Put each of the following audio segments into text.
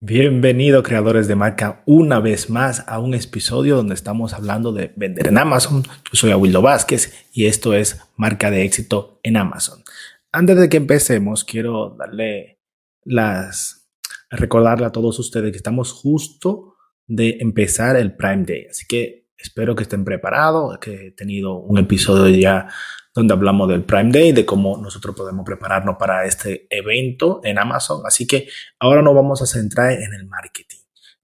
Bienvenido creadores de marca una vez más a un episodio donde estamos hablando de vender en Amazon. Yo soy Aguildo Vázquez y esto es Marca de éxito en Amazon. Antes de que empecemos, quiero darle las recordarle a todos ustedes que estamos justo de empezar el Prime Day, así que espero que estén preparados, que he tenido un episodio ya donde hablamos del Prime Day, de cómo nosotros podemos prepararnos para este evento en Amazon. Así que ahora nos vamos a centrar en el marketing.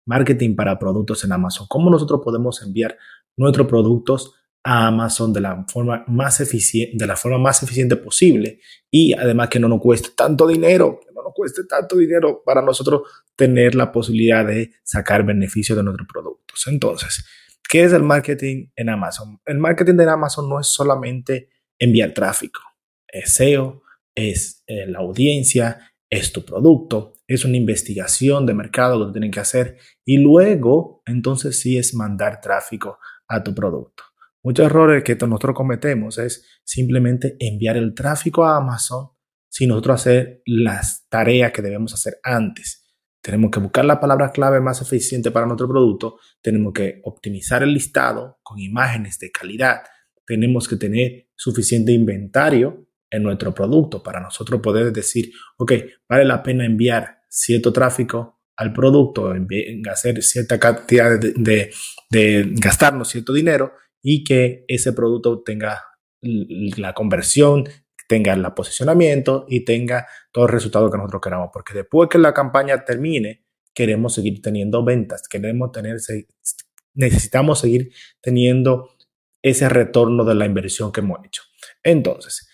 Marketing para productos en Amazon. Cómo nosotros podemos enviar nuestros productos a Amazon de la forma más eficiente, de la forma más eficiente posible y además que no nos cueste tanto dinero, que no nos cueste tanto dinero para nosotros tener la posibilidad de sacar beneficio de nuestros productos. Entonces, ¿qué es el marketing en Amazon? El marketing en Amazon no es solamente enviar tráfico. Es SEO, es eh, la audiencia, es tu producto, es una investigación de mercado que tienen que hacer y luego entonces sí es mandar tráfico a tu producto. Muchos errores que nosotros cometemos es simplemente enviar el tráfico a Amazon sin nosotros hacer las tareas que debemos hacer antes. Tenemos que buscar la palabra clave más eficiente para nuestro producto, tenemos que optimizar el listado con imágenes de calidad, tenemos que tener suficiente inventario en nuestro producto para nosotros poder decir, ok, vale la pena enviar cierto tráfico al producto, hacer cierta cantidad de, gastarnos cierto dinero y que ese producto tenga la conversión, tenga el posicionamiento y tenga todo el resultado que nosotros queramos. Porque después que la campaña termine, queremos seguir teniendo ventas, queremos tener, necesitamos seguir teniendo ese retorno de la inversión que hemos hecho. Entonces,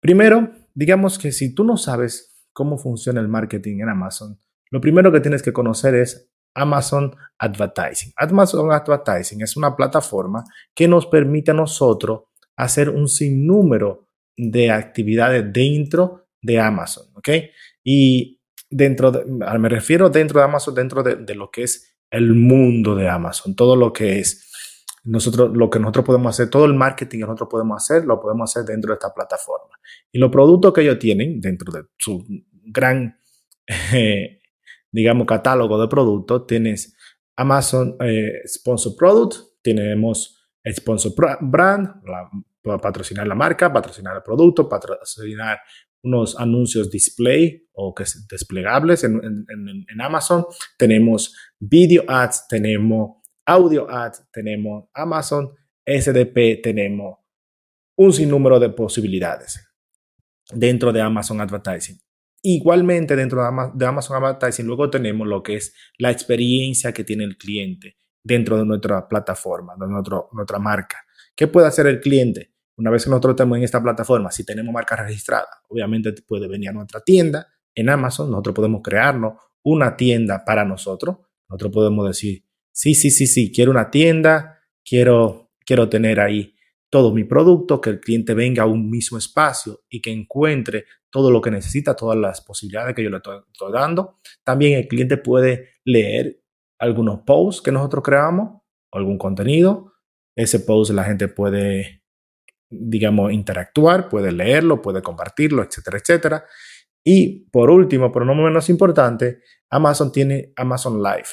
primero, digamos que si tú no sabes cómo funciona el marketing en Amazon, lo primero que tienes que conocer es Amazon Advertising. Amazon Advertising es una plataforma que nos permite a nosotros hacer un sinnúmero de actividades dentro de Amazon, ¿ok? Y dentro de, me refiero dentro de Amazon, dentro de, de lo que es el mundo de Amazon, todo lo que es nosotros, lo que nosotros podemos hacer, todo el marketing que nosotros podemos hacer, lo podemos hacer dentro de esta plataforma. Y los productos que ellos tienen dentro de su gran, eh, digamos, catálogo de productos, tienes Amazon eh, Sponsor Product, tenemos Sponsor Brand, para patrocinar la marca, patrocinar el producto, patrocinar unos anuncios display o que es desplegables en, Amazon, tenemos video ads, tenemos Audio Ads, tenemos Amazon SDP, tenemos un sinnúmero de posibilidades dentro de Amazon Advertising. Igualmente dentro de Amazon Advertising luego tenemos lo que es la experiencia que tiene el cliente dentro de nuestra plataforma, de nuestra marca. ¿Qué puede hacer el cliente? Una vez que nosotros estemos en esta plataforma, si tenemos marca registrada, obviamente puede venir a nuestra tienda en Amazon, nosotros podemos crearnos una tienda para nosotros. Nosotros podemos decir, sí, sí, sí, sí, quiero una tienda, quiero, quiero tener ahí todo mi producto, que el cliente venga a un mismo espacio y que encuentre todo lo que necesita, todas las posibilidades que yo le estoy, dando. También el cliente puede leer algunos posts que nosotros creamos, algún contenido. Ese post la gente puede, digamos, interactuar, puede leerlo, puede compartirlo, etcétera, etcétera. Y por último, pero no menos importante, Amazon tiene Amazon Live.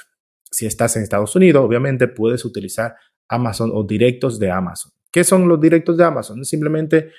Si estás en Estados Unidos, obviamente puedes utilizar Amazon o directos de Amazon. ¿Qué son los directos de Amazon? Es simplemente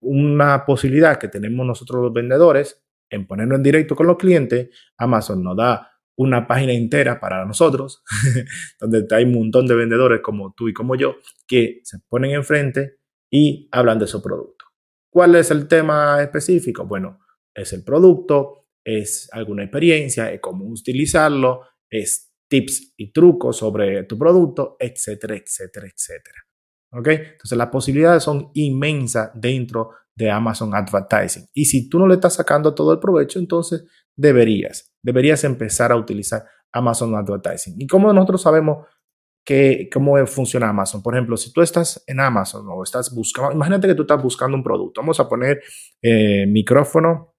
una posibilidad que tenemos nosotros los vendedores en ponernos en directo con los clientes. Amazon nos da una página entera para nosotros, donde hay un montón de vendedores como tú y como yo, que se ponen enfrente y hablan de su producto. ¿Cuál es el tema específico? Bueno, es el producto, es alguna experiencia, es cómo utilizarlo, es tips y trucos sobre tu producto, etcétera, etcétera, etcétera. ¿Ok? Entonces las posibilidades son inmensas dentro de Amazon Advertising. Y si tú no le estás sacando todo el provecho, entonces deberías, deberías empezar a utilizar Amazon Advertising. ¿Y cómo nosotros sabemos que, cómo funciona Amazon. Por ejemplo, si tú estás en Amazon o estás buscando, imagínate que tú estás buscando un producto. Vamos a poner eh, micrófono,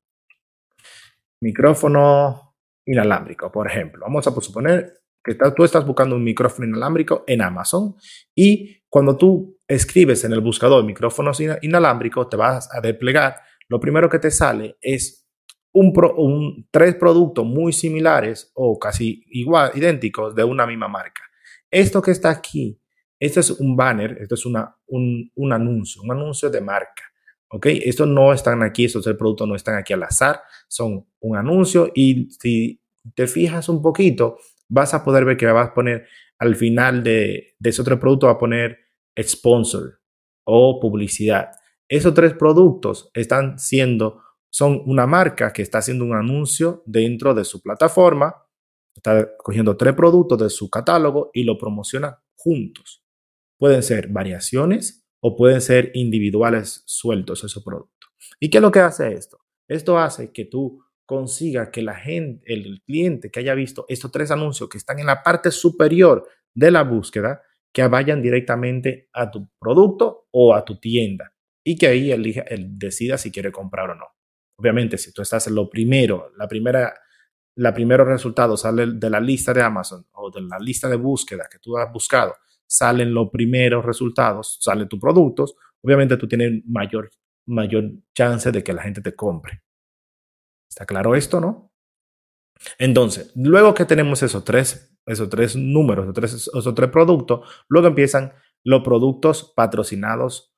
micrófono inalámbrico, por ejemplo. Vamos a suponer que tú estás buscando un micrófono inalámbrico en Amazon y cuando tú escribes en el buscador micrófonos inalámbricos, te vas a desplegar, lo primero que te sale es un, tres productos muy similares o casi igual, idénticos de una misma marca. Esto que está aquí, esto es un banner, esto es una, un, un anuncio, un anuncio de marca. ¿Ok? Estos no están aquí, estos tres productos no están aquí al azar, son un anuncio y si te fijas un poquito, vas a poder ver que vas a poner al final de, de ese otro producto, va a poner sponsor o publicidad. Esos tres productos están siendo, son una marca que está haciendo un anuncio dentro de su plataforma, está cogiendo tres productos de su catálogo y lo promociona juntos. Pueden ser variaciones o pueden ser individuales sueltos esos productos. ¿Y qué es lo que hace esto? Esto hace que tú consiga que la gente, el cliente que haya visto estos tres anuncios que están en la parte superior de la búsqueda, que vayan directamente a tu producto o a tu tienda y que ahí elija, él decida si quiere comprar o no. Obviamente, si tú estás en lo primero, la primera, la primero resultado sale de la lista de Amazon o de la lista de búsqueda que tú has buscado, salen los primeros resultados, salen tus productos, obviamente tú tienes mayor, mayor chance de que la gente te compre. ¿Está claro esto, no? Entonces, luego que tenemos esos tres, esos tres números, esos tres, esos tres productos, luego empiezan los productos patrocinados,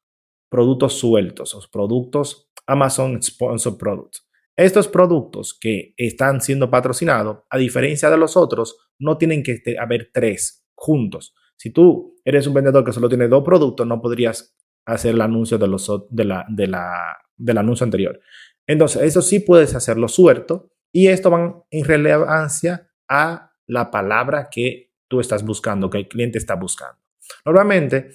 productos sueltos, los productos Amazon Sponsor Products. Estos productos que están siendo patrocinados, a diferencia de los otros, no tienen que haber tres juntos. Si tú eres un vendedor que solo tiene dos productos, no podrías hacer el anuncio de los, de la, de la, del anuncio anterior. Entonces, eso sí puedes hacerlo suelto y esto va en relevancia a la palabra que tú estás buscando, que el cliente está buscando. Normalmente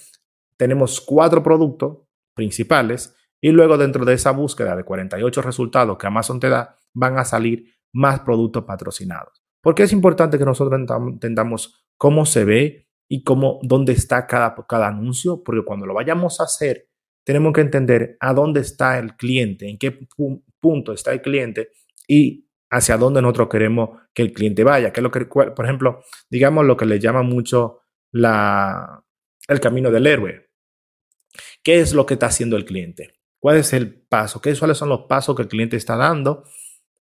tenemos cuatro productos principales y luego dentro de esa búsqueda de 48 resultados que Amazon te da, van a salir más productos patrocinados. Porque es importante que nosotros entendamos cómo se ve y cómo, dónde está cada, cada anuncio, porque cuando lo vayamos a hacer tenemos que entender a dónde está el cliente, en qué punto está el cliente y hacia dónde nosotros queremos que el cliente vaya. Que es lo que, por ejemplo, digamos lo que le llama mucho la, el camino del héroe. ¿Qué es lo que está haciendo el cliente? ¿Cuál es el paso? ¿Qué, ¿Cuáles son los pasos que el cliente está dando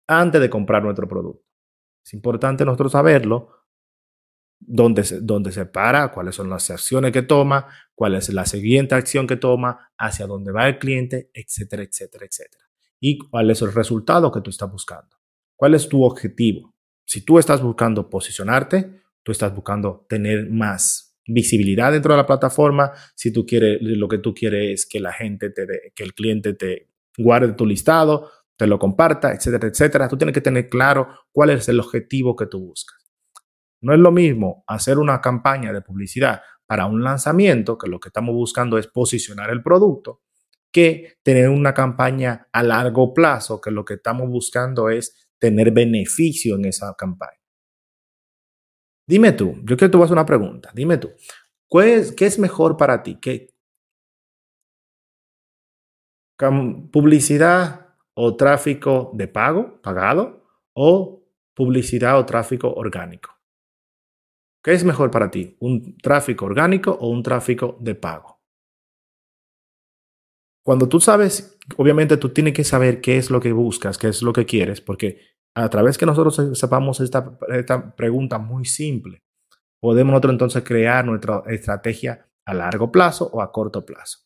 antes de comprar nuestro producto? Es importante nosotros saberlo dónde se, dónde se para, cuáles son las acciones que toma, cuál es la siguiente acción que toma, hacia dónde va el cliente, etcétera, etcétera, etcétera. Y cuál es el resultado que tú estás buscando. ¿Cuál es tu objetivo? Si tú estás buscando posicionarte, tú estás buscando tener más visibilidad dentro de la plataforma, si tú quieres, lo que tú quieres es que la gente te que el cliente te guarde tu listado, te lo comparta, etcétera, etcétera. Tú tienes que tener claro cuál es el objetivo que tú buscas. No es lo mismo hacer una campaña de publicidad para un lanzamiento, que lo que estamos buscando es posicionar el producto, que tener una campaña a largo plazo, que lo que estamos buscando es tener beneficio en esa campaña. Dime tú, yo quiero que tú hagas una pregunta, dime tú, ¿qué es, mejor para ti? ¿Qué, ¿Publicidad o tráfico de pago, pagado, o publicidad o tráfico orgánico? ¿Qué es mejor para ti? ¿Un tráfico orgánico o un tráfico de pago? Cuando tú sabes, obviamente tú tienes que saber qué es lo que buscas, qué es lo que quieres, porque a través que nosotros sepamos esta, pregunta muy simple, podemos nosotros entonces crear nuestra estrategia a largo plazo o a corto plazo.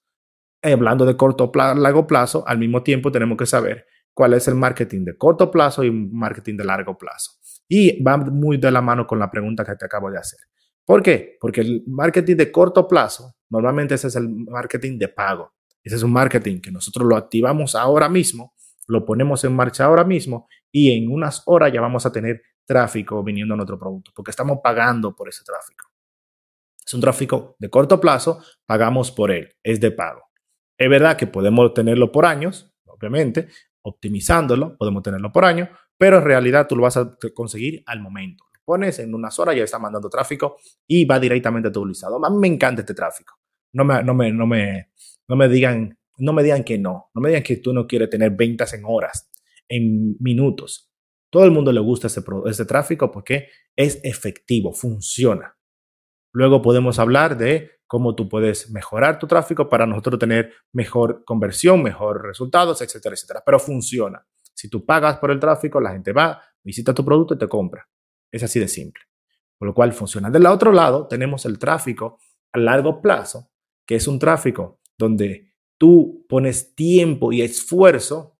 hablando de corto plazo, largo plazo, al mismo tiempo tenemos que saber cuál es el marketing de corto plazo y marketing de largo plazo. Y va muy de la mano con la pregunta que te acabo de hacer. ¿Por qué? Porque el marketing de corto plazo, normalmente ese es el marketing de pago. Ese es un marketing que nosotros lo activamos ahora mismo, lo ponemos en marcha ahora mismo y en unas horas ya vamos a tener tráfico viniendo a nuestro producto, porque estamos pagando por ese tráfico. Es un tráfico de corto plazo, pagamos por él, es de pago. Es verdad que podemos tenerlo por años, obviamente, optimizándolo, podemos tenerlo por año, pero en realidad tú lo vas a conseguir al momento. pones, en unas horas ya está mandando tráfico y va directamente a tu listado. A mí me encanta este tráfico. No me, no me, no me, no me digan, no me digan que no. No me digan que tú no quieres tener ventas en horas, en minutos. Todo el mundo le gusta ese, ese tráfico porque es efectivo, funciona. Luego podemos hablar de cómo tú puedes mejorar tu tráfico para nosotros tener mejor conversión, mejor resultados, etcétera, etcétera. Pero funciona. Si tú pagas por el tráfico, la gente va, visita tu producto y te compra. Es así de simple. Por lo cual funciona. Del otro lado, tenemos el tráfico a largo plazo, que es un tráfico donde tú pones tiempo y esfuerzo,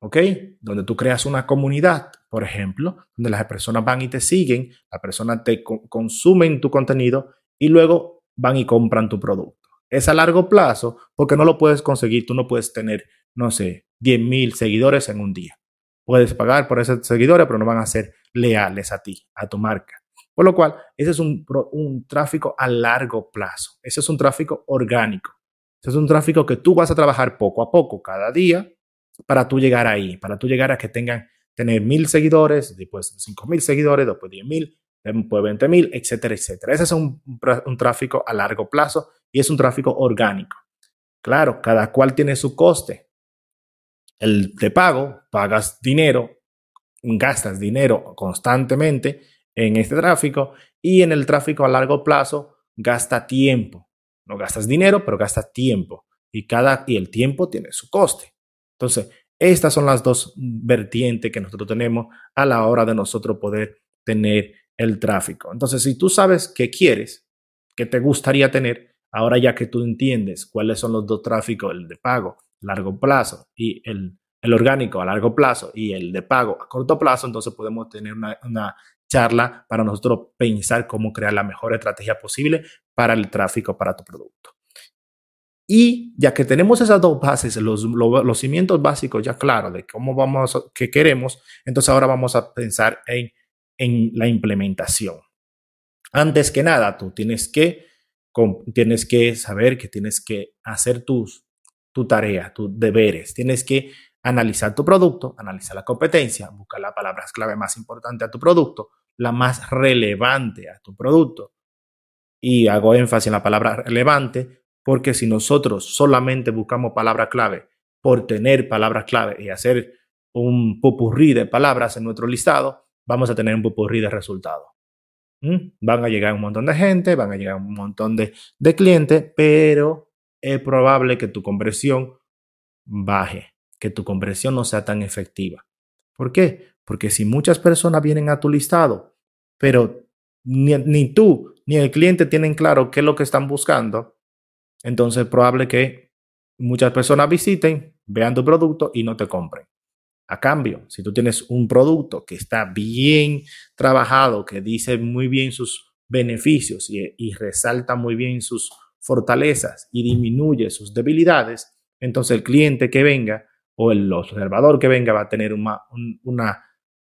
¿ok? Donde tú creas una comunidad, por ejemplo, donde las personas van y te siguen, las personas te consumen tu contenido y luego van y compran tu producto. Es a largo plazo porque no lo puedes conseguir, tú no puedes tener, no sé, 10 mil seguidores en un día. Puedes pagar por esos seguidores, pero no van a ser leales a ti, a tu marca. Por lo cual, ese es un, un tráfico a largo plazo. Ese es un tráfico orgánico. Ese es un tráfico que tú vas a trabajar poco a poco, cada día, para tú llegar ahí, para tú llegar a que tengan, tener mil seguidores, después cinco mil seguidores, después diez mil, después veinte mil, etcétera, etcétera. Ese es un, un tráfico a largo plazo y es un tráfico orgánico. Claro, cada cual tiene su coste el de pago, pagas dinero, gastas dinero constantemente en este tráfico y en el tráfico a largo plazo gasta tiempo. No gastas dinero, pero gastas tiempo y cada y el tiempo tiene su coste. Entonces, estas son las dos vertientes que nosotros tenemos a la hora de nosotros poder tener el tráfico. Entonces, si tú sabes qué quieres, qué te gustaría tener, ahora ya que tú entiendes cuáles son los dos tráficos, el de pago largo plazo y el, el, orgánico a largo plazo y el de pago a corto plazo, entonces podemos tener una, una charla para nosotros pensar cómo crear la mejor estrategia posible para el tráfico para tu producto. Y ya que tenemos esas dos bases, los, los, cimientos básicos ya claros de cómo vamos, qué queremos, entonces ahora vamos a pensar en, en la implementación. Antes que nada, tú tienes que, tienes que saber que tienes que hacer tus, tu tarea, tus deberes. Tienes que analizar tu producto, analizar la competencia, buscar las palabras clave más importantes a tu producto, la más relevante a tu producto. Y hago énfasis en la palabra relevante porque si nosotros solamente buscamos palabra clave por tener palabras clave y hacer un popurrí de palabras en nuestro listado, vamos a tener un popurrí de resultados. ¿Mm? Van a llegar un montón de gente, van a llegar un montón de, de clientes, pero es probable que tu conversión baje, que tu conversión no sea tan efectiva. ¿Por qué? Porque si muchas personas vienen a tu listado, pero ni, tú ni el cliente tienen claro qué es lo que están buscando, entonces es probable que muchas personas visiten, vean tu producto y no te compren. A cambio, si tú tienes un producto que está bien trabajado, que dice muy bien sus beneficios y, y resalta muy bien sus fortalezas y disminuye sus debilidades, entonces el cliente que venga o el observador que venga va a tener una,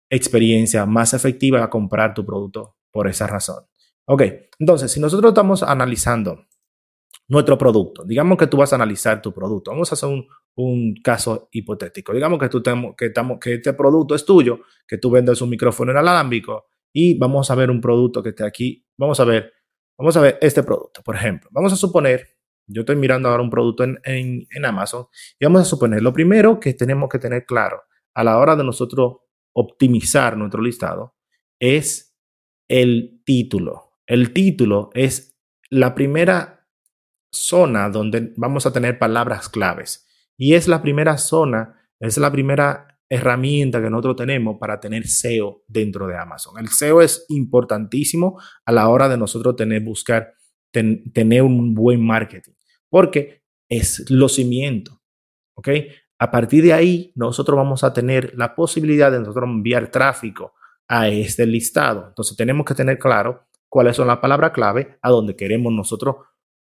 experiencia más efectiva a comprar tu producto por esa razón. Ok, entonces si nosotros estamos analizando nuestro producto, digamos que tú vas a analizar tu producto, vamos a hacer un, caso hipotético, digamos que, tú que, que este producto es tuyo, que tú vendes un micrófono inalámbrico y vamos a ver un producto que esté aquí, vamos a ver Vamos a ver este producto, por ejemplo. Vamos a suponer, yo estoy mirando ahora un producto en, Amazon y vamos a suponer, lo primero que tenemos que tener claro a la hora de nosotros optimizar nuestro listado es el título. El título es la primera zona donde vamos a tener palabras claves y es la primera zona, es la primera herramienta que nosotros tenemos para tener SEO dentro de Amazon. El SEO es importantísimo a la hora de nosotros tener, buscar, tener un buen marketing, porque es lo cimiento, ¿ok? A partir de ahí, nosotros vamos a tener la posibilidad de nosotros enviar tráfico a este listado. Entonces, tenemos que tener claro cuáles son las palabras clave a donde queremos nosotros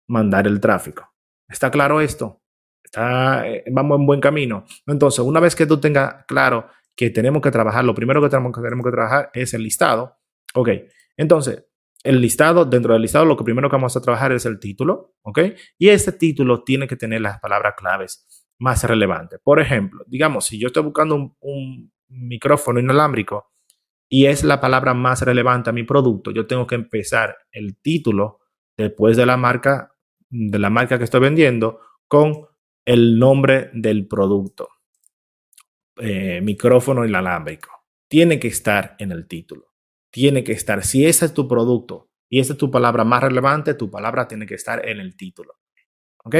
mandar el tráfico. ¿Está claro esto? Está, eh, vamos en buen camino. Entonces, una vez que tú tengas claro que tenemos que trabajar, lo primero que tenemos que, tenemos que trabajar es el listado. Ok, entonces, el listado, dentro del listado, lo que primero que vamos a trabajar es el título, ¿ok? Y este título tiene que tener las palabras claves más relevantes. Por ejemplo, digamos, si yo estoy buscando un, un micrófono inalámbrico y es la palabra más relevante a mi producto, yo tengo que empezar el título después de la marca, de la marca que estoy vendiendo, con el nombre del producto. Eh, micrófono inalámbrico. Tiene que estar en el título. Tiene que estar. Si ese es tu producto y esa es tu palabra más relevante, tu palabra tiene que estar en el título. ¿Ok?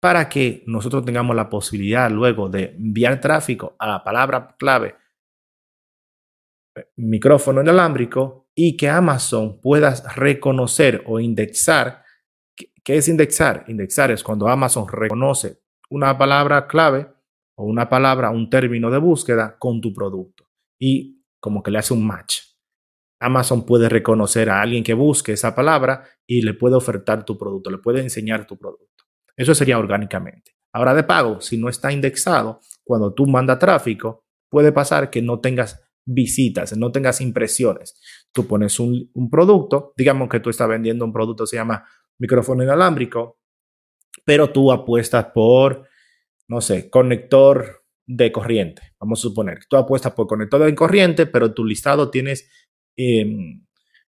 Para que nosotros tengamos la posibilidad luego de enviar tráfico a la palabra clave micrófono inalámbrico y que Amazon pueda reconocer o indexar. ¿Qué es indexar? Indexar es cuando Amazon reconoce una palabra clave o una palabra, un término de búsqueda con tu producto y como que le hace un match. Amazon puede reconocer a alguien que busque esa palabra y le puede ofertar tu producto, le puede enseñar tu producto. Eso sería orgánicamente. Ahora de pago, si no está indexado, cuando tú mandas tráfico, puede pasar que no tengas visitas, no tengas impresiones. Tú pones un, producto, digamos que tú estás vendiendo un producto, se llama micrófono inalámbrico, pero tú apuestas por, no sé, conector de corriente. Vamos a suponer, tú apuestas por conector de corriente, pero tu listado tienes em,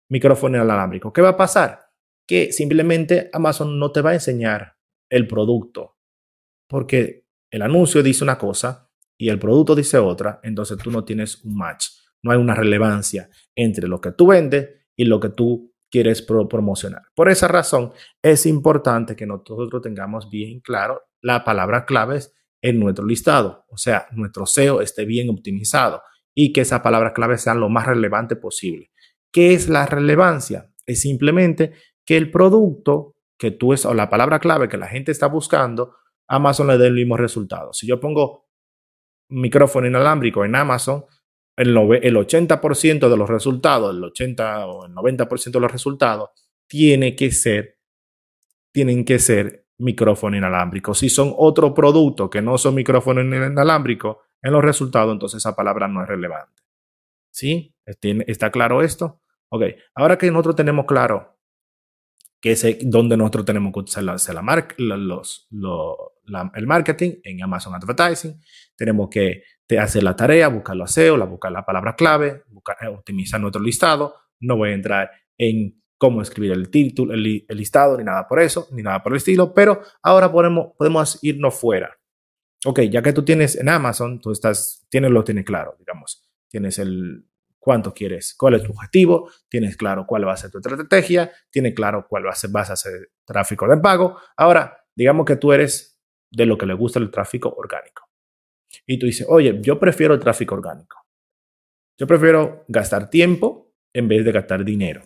micrófono inalámbrico. ¿Qué va a pasar? Que simplemente Amazon no te va a enseñar el producto, porque el anuncio dice una cosa, y el producto dice otra, entonces tú no tienes un match. No hay una relevancia entre lo que tú vendes y lo que tú quieres promocionar. Por esa razón, es importante que nosotros tengamos bien claro la palabra claves en nuestro listado, o sea, nuestro SEO esté bien optimizado y que esa palabra clave sea lo más relevante posible. ¿Qué es la relevancia? Es simplemente que el producto que tú es o la palabra clave que la gente está buscando, Amazon le dé el mismo resultado. Si yo pongo micrófono inalámbrico en Amazon, el, el 80% de los resultados, el 80 o el 90% de los resultados, tiene que ser, tienen que ser micrófono inalámbrico. Si son otro producto que no son micrófono inalámbrico, en los resultados, entonces esa palabra no es relevante. ¿Sí? ¿Está claro esto? Ok, ahora que nosotros tenemos claro que es donde nosotros tenemos que usar los, el marketing en Amazon Advertising. Tenemos que hacer la tarea, buscar los SEO, la, buscar la palabra clave, buscar, eh, optimizar nuestro listado. No voy a entrar en cómo escribir el título, el, listado, ni nada por eso, ni nada por el estilo, pero ahora podemos, podemos irnos fuera. Ok, ya que tú tienes en Amazon, tú estás, tienes lo tienes claro, digamos, tienes el cuánto quieres, cuál es tu objetivo, tienes claro cuál va a ser tu estrategia, tienes claro cuál va a ser, vas a hacer tráfico de pago. Ahora, digamos que tú eres de lo que le gusta el tráfico orgánico. Y tú dices, oye, yo prefiero el tráfico orgánico. Yo prefiero gastar tiempo en vez de gastar dinero.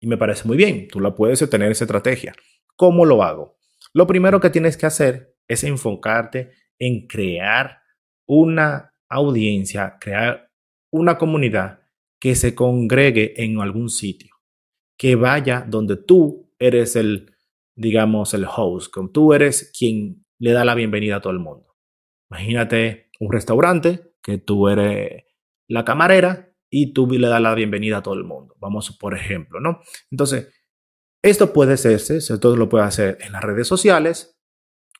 Y me parece muy bien, tú la puedes tener esa estrategia. ¿Cómo lo hago? Lo primero que tienes que hacer es enfocarte en crear una audiencia, crear una comunidad que se congregue en algún sitio, que vaya donde tú eres el digamos, el host, como tú eres quien le da la bienvenida a todo el mundo. Imagínate un restaurante que tú eres la camarera y tú le das la bienvenida a todo el mundo. Vamos, por ejemplo, ¿no? Entonces, esto puede hacerse, esto lo puede hacer en las redes sociales,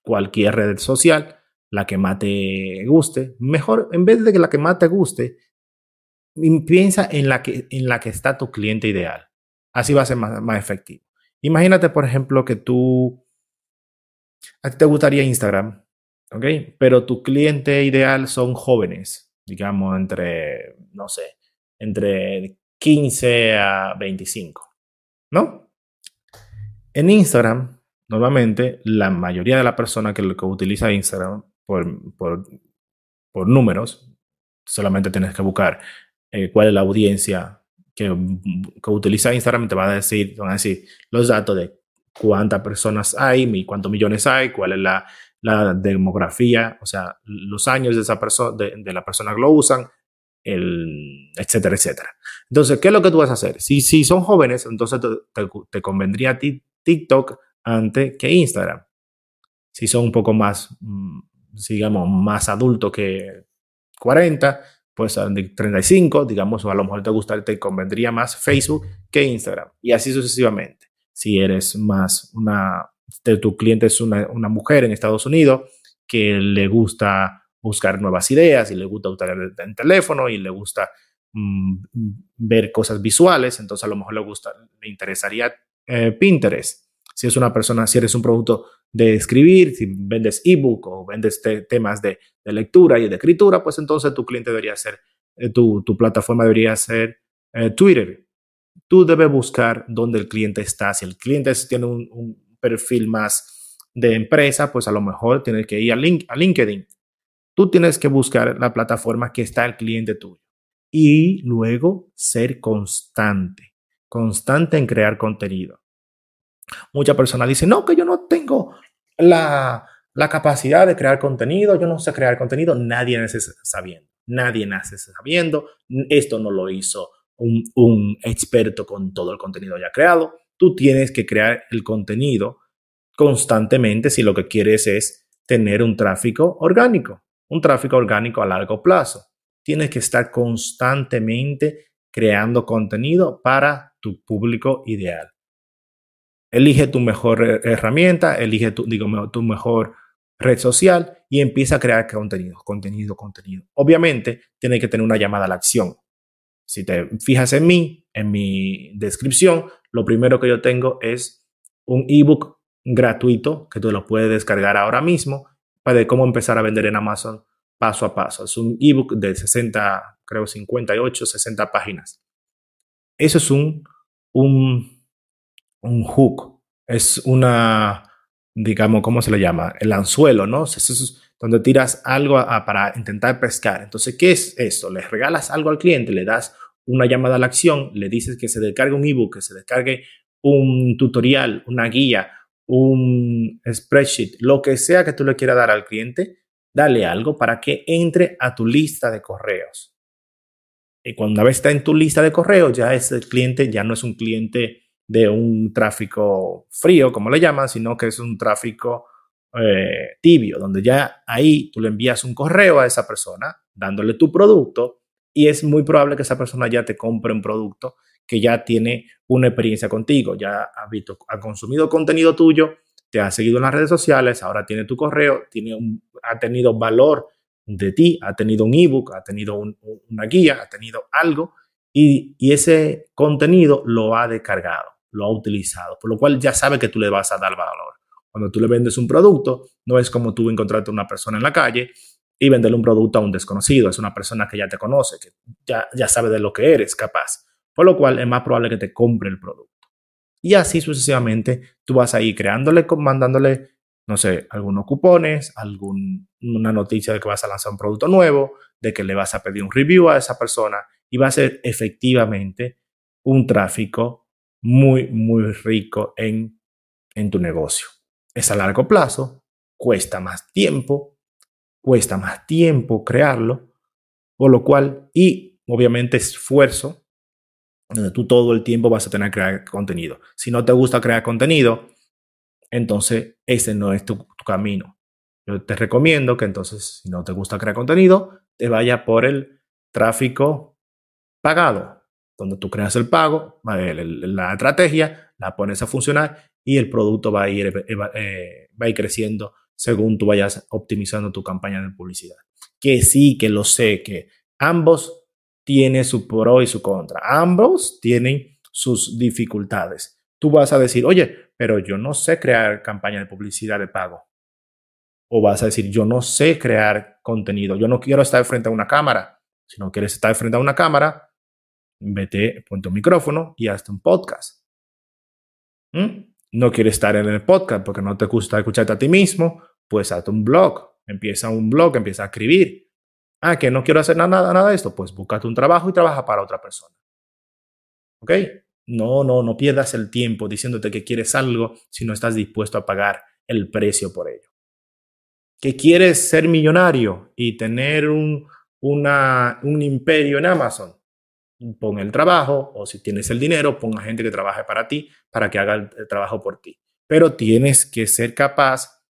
cualquier red social, la que más te guste. Mejor, en vez de que la que más te guste, piensa en la que, en la que está tu cliente ideal. Así va a ser más, más efectivo. Imagínate, por ejemplo, que tú, a ti te gustaría Instagram, ¿ok? Pero tu cliente ideal son jóvenes, digamos, entre, no sé, entre 15 a 25, ¿no? En Instagram, normalmente, la mayoría de la personas que, que utiliza Instagram por, por, por números, solamente tienes que buscar eh, cuál es la audiencia que, utiliza Instagram te va a decir, van a decir los datos de cuántas personas hay, cuántos millones hay, cuál es la, la demografía, o sea, los años de esa persona, de, la persona que lo usan, el, etcétera, etcétera. Entonces, ¿qué es lo que tú vas a hacer? Si, son jóvenes, entonces te, convendría TikTok antes que Instagram. Si son un poco más, mm, digamos, más adultos que 40, pues de 35, digamos, o a lo mejor te gustaría, te convendría más Facebook que Instagram y así sucesivamente. Si eres más una, de tu cliente es una, mujer en Estados Unidos que le gusta buscar nuevas ideas y le gusta usar el, teléfono y le gusta mm, ver cosas visuales, entonces a lo mejor le gusta, le interesaría eh, Pinterest. Si es una persona, si eres un producto de escribir, si vendes ebook o vendes temas de, lectura y de escritura, pues entonces tu cliente debería ser, eh, tu, plataforma debería ser eh, Twitter. Tú debes buscar dónde el cliente está. Si el cliente tiene un, perfil más de empresa, pues a lo mejor tienes que ir a, link, a LinkedIn. Tú tienes que buscar la plataforma que está el cliente tuyo y luego ser constante, constante en crear contenido. Muchas personas dicen, no, que yo no tengo la, capacidad de crear contenido, yo no sé crear contenido, nadie nace sabiendo, nadie nace sabiendo, esto no lo hizo un, un experto con todo el contenido ya creado, tú tienes que crear el contenido constantemente si lo que quieres es tener un tráfico orgánico, un tráfico orgánico a largo plazo. Tienes que estar constantemente creando contenido para tu público ideal. Elige tu mejor herramienta, elige tu mejor red social y empieza a crear contenido, contenido, contenido. Obviamente, tiene que tener una llamada a la acción. Si te fijas en mí, en mi descripción, lo primero que yo tengo es un ebook gratuito que tú lo puedes descargar ahora mismo para cómo empezar a vender en Amazon paso a paso. Es un ebook de 60, creo 58, 60 páginas. Eso es un, un un hook, es una, digamos, ¿cómo se le llama? El anzuelo, ¿no? Es donde tiras algo para intentar pescar. Entonces, ¿qué es eso? Le regalas algo al cliente, le das una llamada a la acción, le dices que se descargue un ebook, que se descargue un tutorial, una guía, un spreadsheet, lo que sea que tú le quieras dar al cliente, dale algo para que entre a tu lista de correos. Y cuando una vez está en tu lista de correos, ya ese cliente ya no es un cliente de un tráfico frío, como le llaman, sino que es un tráfico eh, tibio, donde ya ahí tú le envías un correo a esa persona dándole tu producto y es muy probable que esa persona ya te compre un producto que ya tiene una experiencia contigo, ya ha, visto, ha consumido contenido tuyo, te ha seguido en las redes sociales, ahora tiene tu correo, tiene ha tenido valor de ti, ha tenido un ebook, ha tenido una guía, ha tenido algo y ese contenido lo ha descargado lo ha utilizado, por lo cual ya sabe que tú le vas a dar valor. Cuando tú le vendes un producto, no es como tú encontrarte una persona en la calle y venderle un producto a un desconocido, es una persona que ya te conoce, que ya, ya sabe de lo que eres capaz, por lo cual es más probable que te compre el producto. Y así sucesivamente, tú vas a ir creándole, mandándole, no sé, algunos cupones, alguna noticia de que vas a lanzar un producto nuevo, de que le vas a pedir un review a esa persona y va a ser efectivamente un tráfico muy, muy rico en, en tu negocio. Es a largo plazo, cuesta más tiempo, cuesta más tiempo crearlo, por lo cual, y obviamente esfuerzo, donde tú todo el tiempo vas a tener que crear contenido. Si no te gusta crear contenido, entonces ese no es tu, camino. Yo te recomiendo que entonces, si no te gusta crear contenido, te vaya por el tráfico pagado, donde tú creas el pago, la estrategia, la pones a funcionar y el producto va a ir, eh, eh, va a ir creciendo según tú vayas optimizando tu campaña de publicidad. Que sí, que lo sé, que ambos tienen su pro y su contra. Ambos tienen sus dificultades. Tú vas a decir, oye, pero yo no sé crear campaña de publicidad de pago. O vas a decir, yo no sé crear contenido, yo no quiero estar frente a una cámara. Si no quieres estar frente a una cámara, vete, ponte un micrófono y hazte un podcast. ¿Mm? No quieres estar en el podcast porque no te gusta escucharte a ti mismo, pues hazte un blog. Empieza un blog, empieza a escribir. Ah, que no quiero hacer nada, nada de esto, pues búscate un trabajo y trabaja para otra persona. ¿Ok? No, no, no pierdas el tiempo diciéndote que quieres algo si no estás dispuesto a pagar el precio por ello. Que quieres ser millonario y tener un, un imperio en Amazon pon el trabajo o si tienes el dinero, pon a gente que trabaje para ti, para que haga el, trabajo por ti. Pero tienes que ser capaz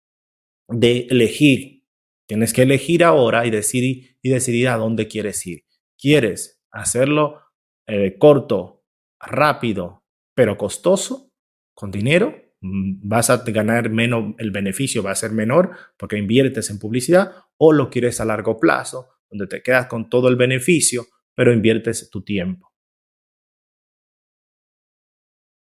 de elegir. Tienes que elegir ahora y decidir, y decidir a dónde quieres ir. ¿Quieres hacerlo eh, corto, rápido, pero costoso, con dinero? mm, vas a ganar menos, el beneficio va a ser menor porque inviertes en publicidad o lo quieres a largo plazo, donde te quedas con todo el beneficio, pero inviertes tu tiempo.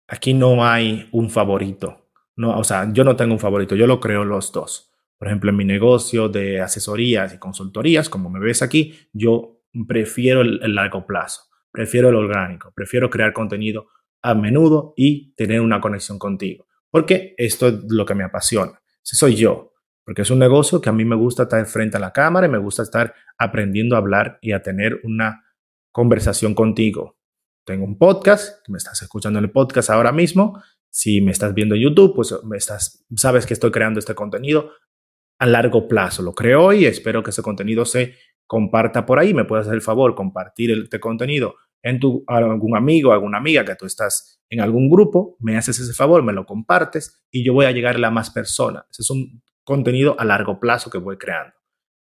Aquí no hay un favorito. No, o sea, yo no tengo un favorito, yo lo creo los dos. Por ejemplo, en mi negocio de asesorías y consultorías, como me ves aquí, yo prefiero el, el largo plazo, prefiero el orgánico, prefiero crear contenido a menudo y tener una conexión contigo. Porque esto es lo que me apasiona. Ese soy yo. Porque es un negocio que a mí me gusta estar frente a la cámara y me gusta estar aprendiendo a hablar y a tener una conversación contigo. Tengo un podcast, me estás escuchando en el podcast ahora mismo. Si me estás viendo en YouTube, pues me estás, sabes que estoy creando este contenido a largo plazo. Lo creo hoy y espero que ese contenido se comparta por ahí. Me puedes hacer el favor, compartir este contenido en tu, algún amigo, alguna amiga que tú estás en algún grupo, me haces ese favor, me lo compartes y yo voy a llegar a más personas. Ese es un contenido a largo plazo que voy creando.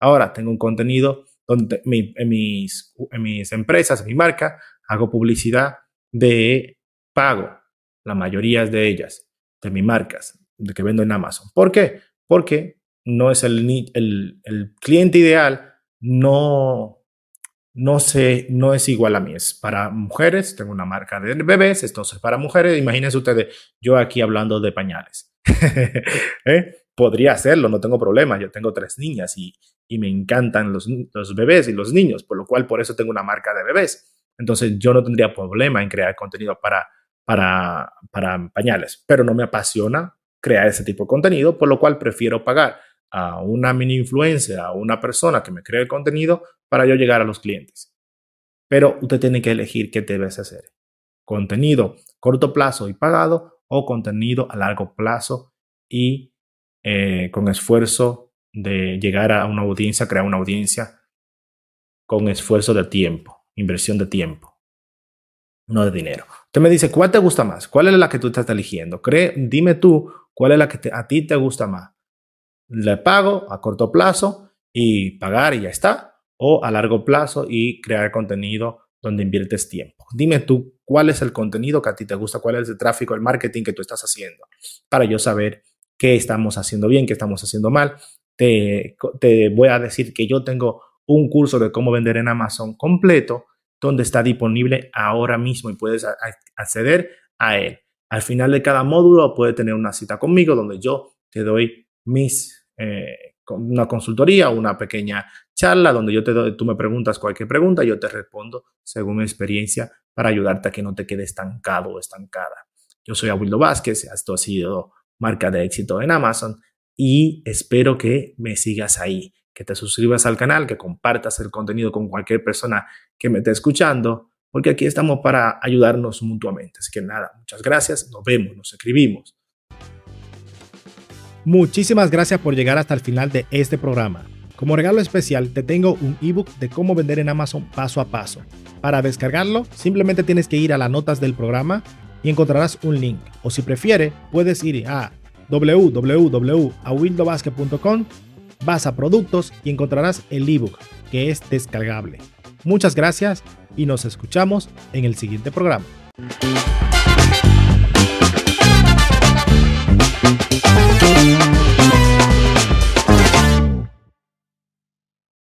Ahora tengo un contenido donde en, mis, en mis empresas, en mi marca, hago publicidad de pago, la mayoría de ellas, de mis marcas, de que vendo en Amazon. ¿Por qué? Porque no es el, el, el cliente ideal, no, no, sé, no es igual a mí. Es para mujeres, tengo una marca de bebés, entonces para mujeres, imagínense ustedes, yo aquí hablando de pañales. ¿Eh? Podría hacerlo, no tengo problema. Yo tengo tres niñas y, y me encantan los, los, bebés y los niños, por lo cual por eso tengo una marca de bebés. Entonces yo no tendría problema en crear contenido para, para, para pañales, pero no me apasiona crear ese tipo de contenido, por lo cual prefiero pagar a una mini influencia, a una persona que me cree el contenido para yo llegar a los clientes. Pero usted tiene que elegir qué debes hacer. Contenido corto plazo y pagado o contenido a largo plazo y eh, con esfuerzo de llegar a una audiencia, crear una audiencia con esfuerzo de tiempo, inversión de tiempo, no de dinero. Usted me dice, ¿cuál te gusta más? ¿Cuál es la que tú estás eligiendo? Cree, dime tú cuál es la que a ti te gusta más. ¿Le pago a corto plazo y pagar y ya está? o a largo plazo y crear contenido donde inviertes tiempo. Dime tú cuál es el contenido que a ti te gusta, cuál es el tráfico, el marketing que tú estás haciendo, para yo saber qué estamos haciendo bien, qué estamos haciendo mal. Te, voy a decir que yo tengo un curso de cómo vender en Amazon completo, donde está disponible ahora mismo y puedes acceder a él. Al final de cada módulo puedes tener una cita conmigo donde yo te doy mis eh, una consultoría, una pequeña charla donde yo te doy, tú me preguntas cualquier pregunta, yo te respondo según mi experiencia para ayudarte a que no te quede estancado o estancada. Yo soy Abuelo Vázquez, esto ha sido marca de éxito en Amazon y espero que me sigas ahí, que te suscribas al canal, que compartas el contenido con cualquier persona que me esté escuchando, porque aquí estamos para ayudarnos mutuamente. Así que nada, muchas gracias, nos vemos, nos escribimos. Muchísimas gracias por llegar hasta el final de este programa. Como regalo especial te tengo un ebook de cómo vender en Amazon paso a paso. Para descargarlo, simplemente tienes que ir a las notas del programa y encontrarás un link. O si prefiere, puedes ir a www.awildobasket.com, vas a productos y encontrarás el ebook que es descargable. Muchas gracias y nos escuchamos en el siguiente programa.